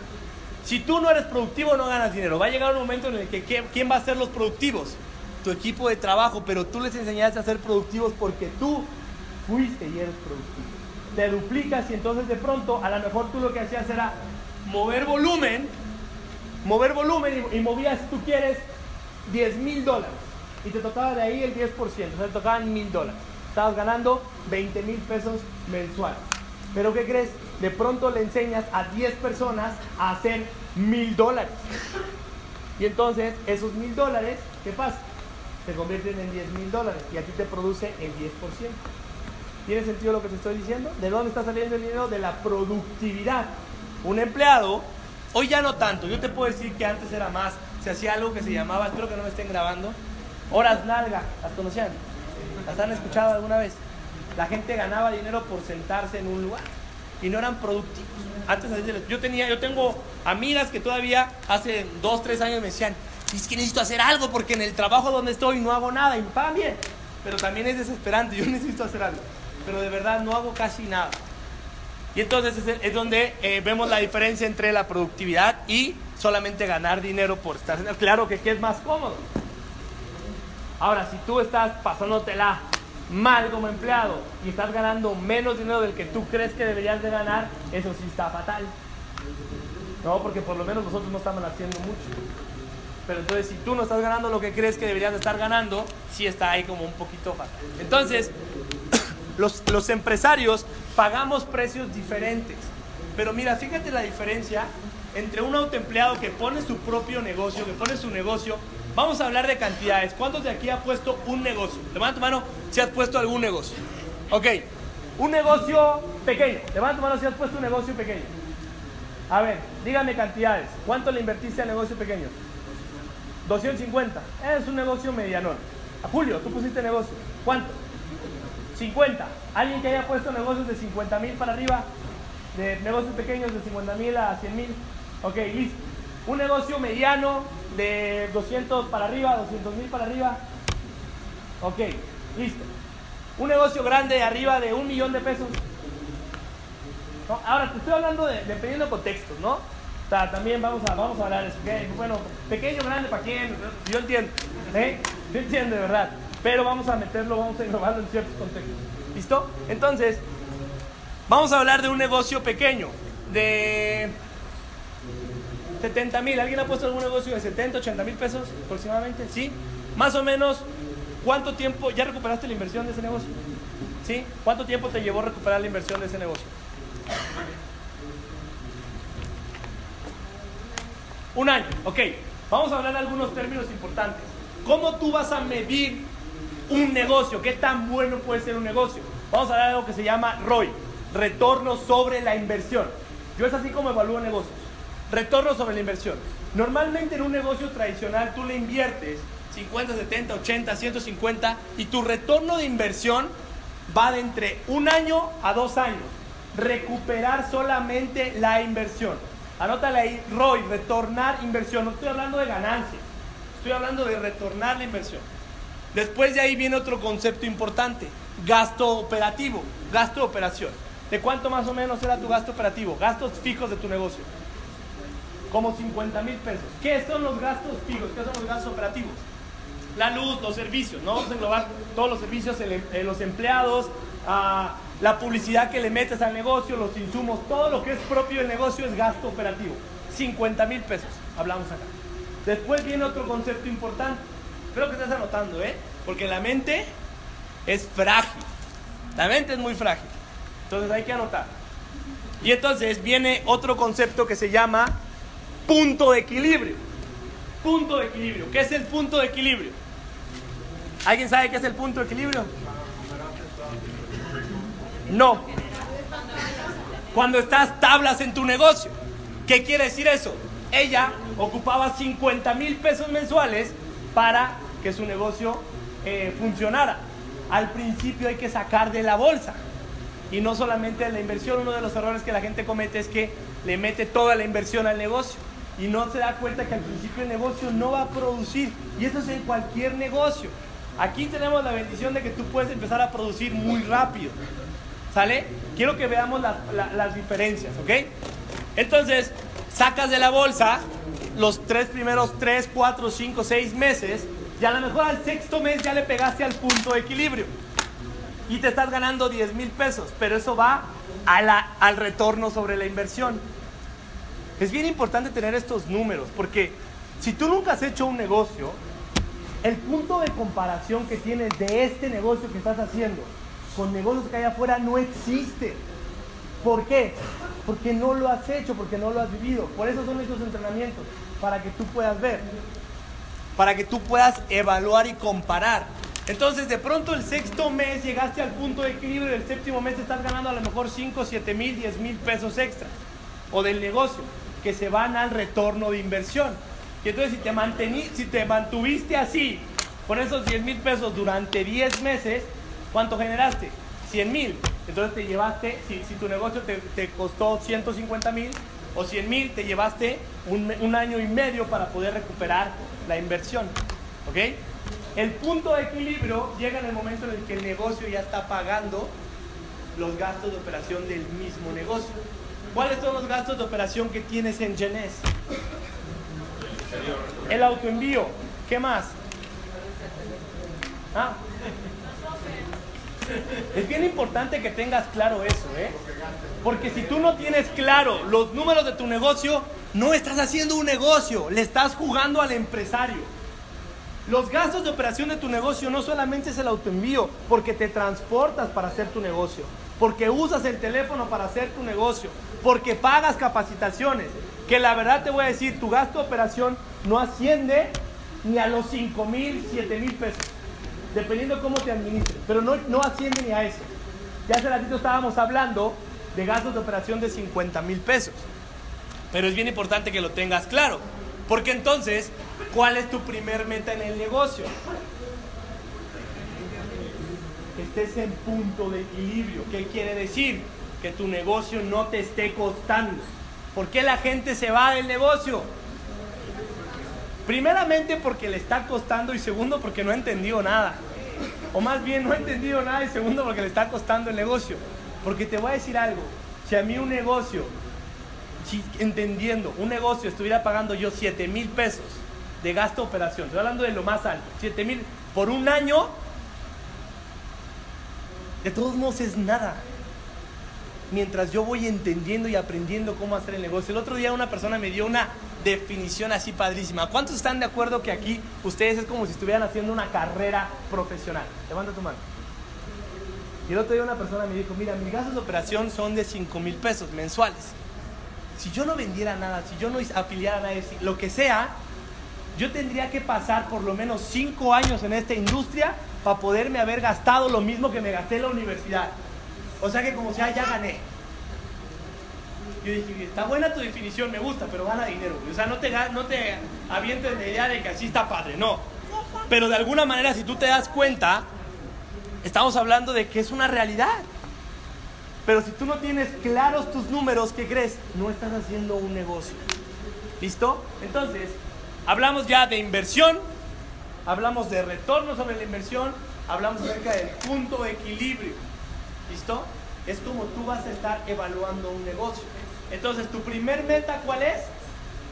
Si tú no eres productivo, no ganas dinero. Va a llegar un momento en el que ¿quién va a ser los productivos? Tu equipo de trabajo, pero tú les enseñaste a ser productivos porque tú fuiste y eres productivo. Te duplicas y entonces de pronto a lo mejor tú lo que hacías era mover volumen, mover volumen y, movías, si tú quieres, 10 mil dólares. Y te tocaba de ahí el 10%, o sea, te tocaban mil dólares. Estabas ganando 20 mil pesos mensuales. Pero ¿qué crees? De pronto le enseñas a 10 personas a hacer mil dólares. Y entonces esos mil dólares, ¿qué pasa? Se convierten en 10 mil dólares y a ti te produce el 10%. ¿Tiene sentido lo que te estoy diciendo? ¿De dónde está saliendo el dinero? De la productividad. Un empleado, hoy ya no tanto, yo te puedo decir que antes era más, se hacía algo que se llamaba, espero que no me estén grabando, horas nalga, ¿las conocían? ¿Las han escuchado alguna vez? La gente ganaba dinero por sentarse en un lugar y no eran productivos. Antes yo tenía, yo tengo amigas que todavía hace dos, tres años me decían, es que necesito hacer algo porque en el trabajo donde estoy no hago nada y bien. Pero también es desesperante, yo necesito hacer algo. Pero de verdad no hago casi nada. Y entonces es, donde eh, vemos la diferencia entre la productividad y solamente ganar dinero por estar. Claro que es más cómodo. Ahora, si tú estás pasándotela mal como empleado y estás ganando menos dinero del que tú crees que deberías de ganar, eso sí está fatal. No, porque por lo menos nosotros no estamos haciendo mucho. Pero entonces si tú no estás ganando lo que crees que deberías de estar ganando, sí está ahí como un poquito fatal. Entonces, los, los empresarios pagamos precios diferentes. Pero mira, fíjate la diferencia entre un autoempleado que pone su propio negocio, que pone su negocio. Vamos a hablar de cantidades. ¿Cuántos de aquí ha puesto un negocio? Levanta tu mano si has puesto algún negocio. Ok, un negocio pequeño. Levanta tu mano si has puesto un negocio pequeño. A ver, dígame cantidades. ¿Cuánto le invertiste al negocio pequeño? 250. Es un negocio mediano. A Julio, tú pusiste negocio. ¿Cuánto? 50. ¿Alguien que haya puesto negocios de 50 mil para arriba? De negocios pequeños de 50 mil a 100 mil. Ok, listo. Un negocio mediano de 200 para arriba, 200 mil para arriba. Ok, listo. Un negocio grande de arriba de un millón de pesos. ahora te estoy hablando de, dependiendo de contextos, ¿no? O sea, también vamos a, vamos a hablar de eso. Bueno, pequeño, grande, ¿para quién? Yo entiendo. ¿eh? Yo entiendo, verdad pero vamos a meterlo, vamos a englobarlo en ciertos contextos. ¿Listo? Entonces, vamos a hablar de un negocio pequeño, de 70 mil. ¿Alguien ha puesto algún negocio de 70, 80 mil pesos aproximadamente? ¿Sí? Más o menos, ¿cuánto tiempo ya recuperaste la inversión de ese negocio? ¿Sí? ¿Cuánto tiempo te llevó recuperar la inversión de ese negocio? Un año, ok. Vamos a hablar de algunos términos importantes. ¿Cómo tú vas a medir un negocio. ¿Qué tan bueno puede ser un negocio? Vamos a hablar de algo que se llama ROI, retorno sobre la inversión. Yo es así como evalúo negocios. Retorno sobre la inversión. Normalmente en un negocio tradicional tú le inviertes 50, 70, 80, 150 y tu retorno de inversión va de entre un año a dos años. Recuperar solamente la inversión. Anótale ahí, ROI, retornar inversión. No estoy hablando de ganancia, estoy hablando de retornar la inversión. Después de ahí viene otro concepto importante, gasto operativo, gasto de operación. ¿De cuánto más o menos era tu gasto operativo? Gastos fijos de tu negocio. Como 50 mil pesos. ¿Qué son los gastos fijos? ¿Qué son los gastos operativos? La luz, los servicios, ¿no? Vamos a englobar todos los servicios, eh, los empleados, ah, la publicidad que le metes al negocio, los insumos, todo lo que es propio del negocio es gasto operativo. 50 mil pesos, hablamos acá. Después viene otro concepto importante. Espero que estés anotando, ¿eh? Porque la mente es frágil. La mente es muy frágil. Entonces hay que anotar. Y entonces viene otro concepto que se llama punto de equilibrio. Punto de equilibrio. ¿Qué es el punto de equilibrio? ¿Alguien sabe qué es el punto de equilibrio? No. Cuando estás tablas en tu negocio. ¿Qué quiere decir eso? Ella ocupaba 50 mil pesos mensuales para que su negocio eh, funcionara. Al principio hay que sacar de la bolsa. Y no solamente la inversión, uno de los errores que la gente comete es que le mete toda la inversión al negocio y no se da cuenta que al principio el negocio no va a producir. Y eso es en cualquier negocio. Aquí tenemos la bendición de que tú puedes empezar a producir muy rápido. ¿Sale? Quiero que veamos las diferencias, ¿ok? Entonces, sacas de la bolsa los tres primeros tres, cuatro, cinco, seis meses y a lo mejor al sexto mes ya le pegaste al punto de equilibrio y te estás ganando 10 mil pesos, pero eso va al retorno sobre la inversión. Es bien importante tener estos números, porque si tú nunca has hecho un negocio, el punto de comparación que tienes de este negocio que estás haciendo con negocios que hay afuera no existe. ¿Por qué? Porque no lo has hecho, porque no lo has vivido. Por eso son estos entrenamientos, para que tú puedas ver, para que tú puedas evaluar y comparar. Entonces, de pronto el sexto mes llegaste al punto de equilibrio el séptimo mes estás ganando a lo mejor 5, 7 mil, 10 mil pesos extra. O del negocio, que se van al retorno de inversión. Y entonces, si te, mantení, si te mantuviste así, con esos 10 mil pesos durante 10 meses, ¿cuánto generaste? 100 mil. Entonces te llevaste, si, tu negocio te, te, costó 150 mil o 100 mil, te llevaste un, un año y medio para poder recuperar la inversión. ¿Ok? El punto de equilibrio llega en el momento en el que el negocio ya está pagando los gastos de operación del mismo negocio. ¿Cuáles son los gastos de operación que tienes en Genes? El autoenvío. ¿Qué más? Ah. Es bien importante que tengas claro eso, ¿eh? Porque si tú no tienes claro los números de tu negocio, no estás haciendo un negocio, le estás jugando al empresario. Los gastos de operación de tu negocio no solamente es el autoenvío, porque te transportas para hacer tu negocio, porque usas el teléfono para hacer tu negocio, porque pagas capacitaciones, que la verdad te voy a decir, tu gasto de operación no asciende ni a los 5 mil, 7 mil pesos, dependiendo cómo te administres, pero no, no asciende ni a eso. Ya hace ratito estábamos hablando de gastos de operación de 50 mil pesos, pero es bien importante que lo tengas claro, porque entonces ¿Cuál es tu primer meta en el negocio? Que estés en punto de equilibrio. ¿Qué quiere decir? Que tu negocio no te esté costando. ¿Por qué la gente se va del negocio? Primeramente porque le está costando y segundo porque no ha entendido nada. O más bien no ha entendido nada y segundo porque le está costando el negocio. Porque te voy a decir algo. Si a mí un negocio, entendiendo, un negocio estuviera pagando yo 7 mil pesos de gasto operación. Estoy hablando de lo más alto. 7 mil por un año. De todos modos es nada. Mientras yo voy entendiendo y aprendiendo cómo hacer el negocio. El otro día una persona me dio una definición así padrísima. ¿Cuántos están de acuerdo que aquí ustedes es como si estuvieran haciendo una carrera profesional? Levanta tu mano. Y el otro día una persona me dijo, mira, mis gastos de operación son de 5 mil pesos mensuales. Si yo no vendiera nada, si yo no afiliara a nadie, lo que sea, yo tendría que pasar por lo menos cinco años en esta industria para poderme haber gastado lo mismo que me gasté en la universidad. O sea que como sea, ya gané. Yo dije, está buena tu definición, me gusta, pero gana dinero. O sea, no te, no te avientes la idea de que así está padre, no. Pero de alguna manera, si tú te das cuenta, estamos hablando de que es una realidad. Pero si tú no tienes claros tus números, ¿qué crees? No estás haciendo un negocio. ¿Listo? Entonces, hablamos ya de inversión, hablamos de retorno sobre la inversión, hablamos acerca del punto de equilibrio. ¿Listo? Es como tú vas a estar evaluando un negocio. Entonces, tu primer meta, ¿cuál es?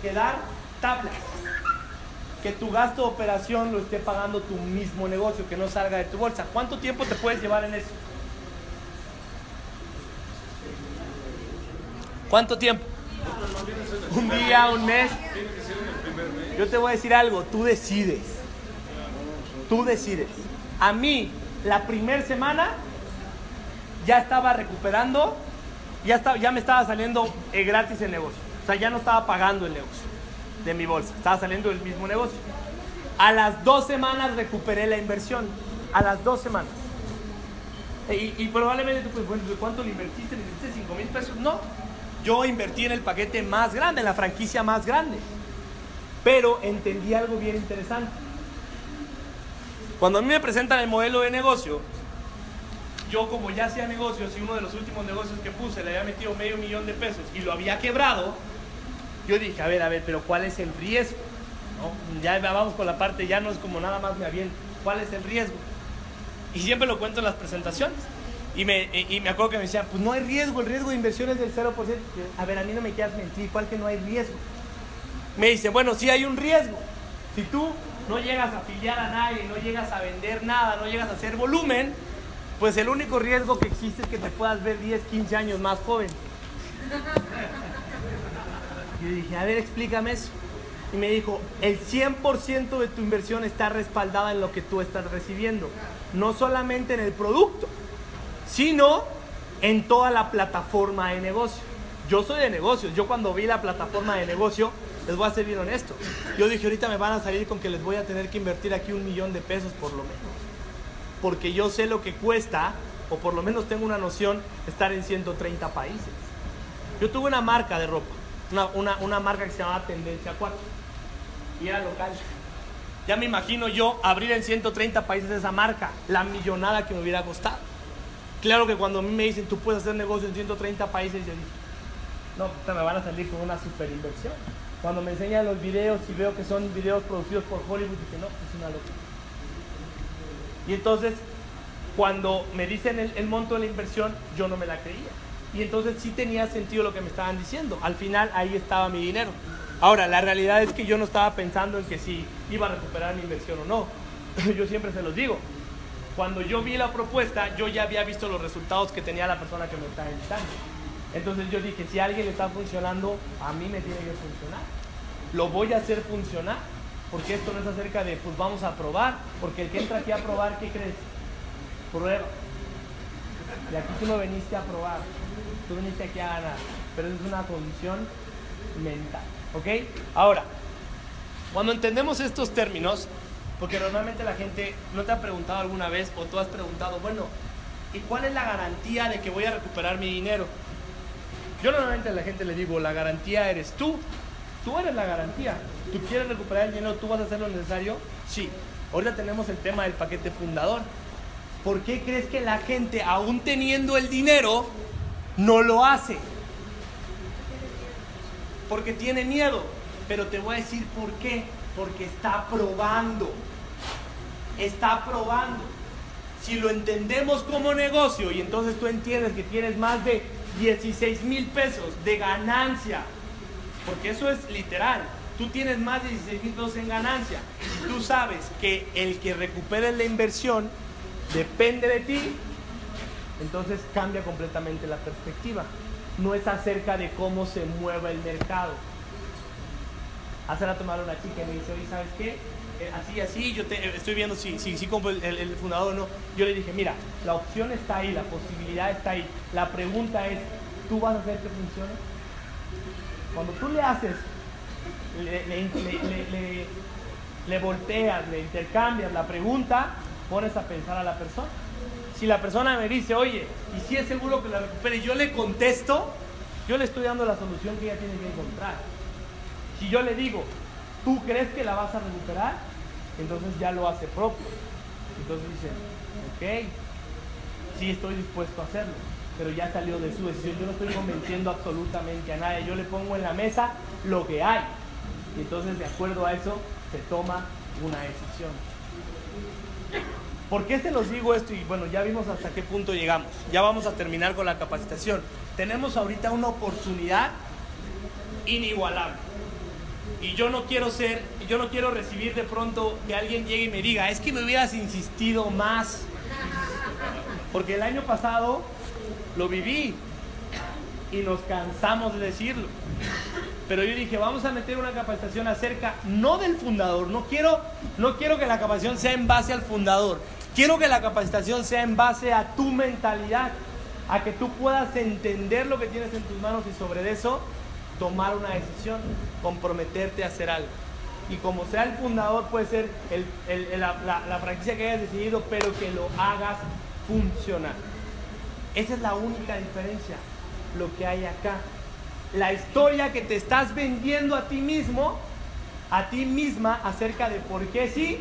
Quedar tablas. Que tu gasto de operación lo esté pagando tu mismo negocio, que no salga de tu bolsa. ¿Cuánto tiempo te puedes llevar en eso? ¿Cuánto tiempo? Un día, un mes. Yo te voy a decir algo, tú decides. Tú decides. A mí, la primera semana, ya estaba recuperando, ya, estaba, ya me estaba saliendo eh, gratis el negocio. O sea, ya no estaba pagando el negocio de mi bolsa, estaba saliendo del mismo negocio. A las dos semanas recuperé la inversión. A las dos semanas. Y, y probablemente tú, pues, bueno, ¿cuánto le invertiste? ¿Le invertiste 5 mil pesos? No, yo invertí en el paquete más grande, en la franquicia más grande. Pero entendí algo bien interesante. Cuando a mí me presentan el modelo de negocio, yo como ya hacía negocios y uno de los últimos negocios que puse le había metido medio millón de pesos y lo había quebrado, yo dije, a ver, a ver, pero ¿cuál es el riesgo? Ya vamos con la parte, ya no es como nada más me aviento. ¿Cuál es el riesgo? Y siempre lo cuento en las presentaciones. Y me, y me acuerdo que me decían, pues no hay riesgo, el riesgo de inversión es del 0%. A ver, a mí no me quieras mentir, ¿cuál que no hay riesgo? Me dice, bueno, sí hay un riesgo. Si tú no llegas a afiliar a nadie, no llegas a vender nada, no llegas a hacer volumen, pues el único riesgo que existe es que te puedas ver 10, 15 años más joven. Y yo dije, a ver, explícame eso. Y me dijo, el 100% de tu inversión está respaldada en lo que tú estás recibiendo. No solamente en el producto, sino en toda la plataforma de negocio. Yo soy de negocios. Yo cuando vi la plataforma de negocio, les voy a ser bien honesto. Yo dije, ahorita me van a salir con que les voy a tener que invertir aquí un millón de pesos por lo menos. Porque yo sé lo que cuesta, o por lo menos tengo una noción, estar en 130 países. Yo tuve una marca de ropa, una, una, marca que se llamaba Tendencia 4. Y era local. Ya me imagino yo abrir en 130 países esa marca, la millonada que me hubiera costado. Claro que cuando a mí me dicen, tú puedes hacer negocio en 130 países, yo digo, no, me van a salir con una super inversión. Cuando me enseñan los videos y veo que son videos producidos por Hollywood, dije, no, es una locura. Y entonces, cuando me dicen el, monto de la inversión, yo no me la creía. Y entonces sí tenía sentido lo que me estaban diciendo. Al final ahí estaba mi dinero. Ahora, la realidad es que yo no estaba pensando en que si iba a recuperar mi inversión o no. Yo siempre se los digo. Cuando yo vi la propuesta, yo ya había visto los resultados que tenía la persona que me estaba invitando. Entonces yo dije, si alguien está funcionando, a mí me tiene que funcionar. Lo voy a hacer funcionar. Porque esto no es acerca de, pues vamos a probar. Porque el que entra aquí a probar, ¿qué crees? Prueba. Y aquí tú no veniste a probar. Tú viniste aquí a ganar. Pero es una condición mental. ¿Ok? Ahora, cuando entendemos estos términos, porque normalmente la gente no te ha preguntado alguna vez o tú has preguntado, bueno, ¿y cuál es la garantía de que voy a recuperar mi dinero? Yo normalmente a la gente le digo, la garantía eres tú. Tú eres la garantía. ¿Tú quieres recuperar el dinero? ¿Tú vas a hacer lo necesario? Sí. Ahorita tenemos el tema del paquete fundador. ¿Por qué crees que la gente, aún teniendo el dinero, no lo hace? Porque tiene miedo. Pero te voy a decir por qué. Porque está probando. Está probando. Si lo entendemos como negocio y entonces tú entiendes que tienes más de 16 mil pesos de ganancia, porque eso es literal, tú tienes más de 16 mil en ganancia, tú sabes que el que recupere la inversión depende de ti, entonces cambia completamente la perspectiva. No es acerca de cómo se mueve el mercado. Hace rato me una chica y me dice, oye, ¿sabes qué? Eh, así, así, yo te, estoy viendo si, si, si compro el, el, fundador o no. Yo le dije, mira, la opción está ahí, la posibilidad está ahí. La pregunta es, ¿tú vas a hacer que funcione? Cuando tú le haces, le, le, le, le volteas, le intercambias la pregunta, pones a pensar a la persona. Si la persona me dice, oye, ¿y si es seguro que la recupere? Yo le contesto, yo le estoy dando la solución que ella tiene que encontrar. Si yo le digo, ¿tú crees que la vas a recuperar? entonces ya lo hace propio. Entonces dice, ok, sí estoy dispuesto a hacerlo, pero ya salió de su decisión. Yo no estoy convenciendo absolutamente a nadie, yo le pongo en la mesa lo que hay. Y entonces de acuerdo a eso se toma una decisión. ¿Por qué se los digo esto? Y bueno, ya vimos hasta qué punto llegamos. Ya vamos a terminar con la capacitación. Tenemos ahorita una oportunidad inigualable. Y yo no quiero ser, yo no quiero recibir de pronto que alguien llegue y me diga, es que me hubieras insistido más. Porque el año pasado lo viví y nos cansamos de decirlo. Pero yo dije, vamos a meter una capacitación acerca, no del fundador, no quiero, no quiero que la capacitación sea en base al fundador, quiero que la capacitación sea en base a tu mentalidad, a que tú puedas entender lo que tienes en tus manos y sobre eso tomar una decisión, comprometerte a hacer algo. Y como sea el fundador, puede ser la, la franquicia que hayas decidido, pero que lo hagas funcionar. Esa es la única diferencia, lo que hay acá la historia que te estás vendiendo a ti mismo, a ti misma, acerca de por qué sí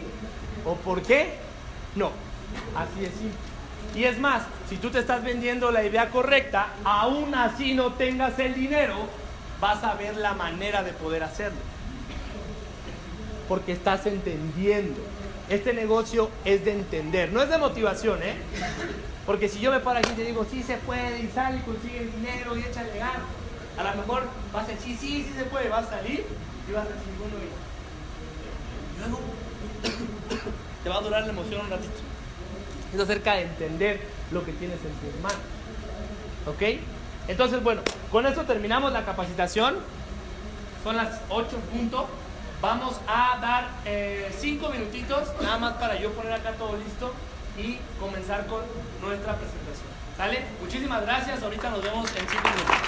o por qué no. Así es simple. Y es más, si tú te estás vendiendo la idea correcta, aún así no tengas el dinero, vas a ver la manera de poder hacerlo. Porque estás entendiendo. Este negocio es de entender, no es de motivación, ¿eh? Porque si yo me paro aquí y te digo, sí se puede, y sale y consigue el dinero y échale ganas a lo mejor vas a decir, sí, sí se puede, vas a salir y vas a decir, bueno, y luego te va a durar la emoción un ratito. Es acerca de entender lo que tienes en tus manos. ¿Ok? Entonces, bueno, con esto terminamos la capacitación. Son las 8 puntos. Vamos a dar eh, cinco minutitos, nada más para yo poner acá todo listo y comenzar con nuestra presentación. ¿Sale? Muchísimas gracias, ahorita nos vemos en cinco minutos.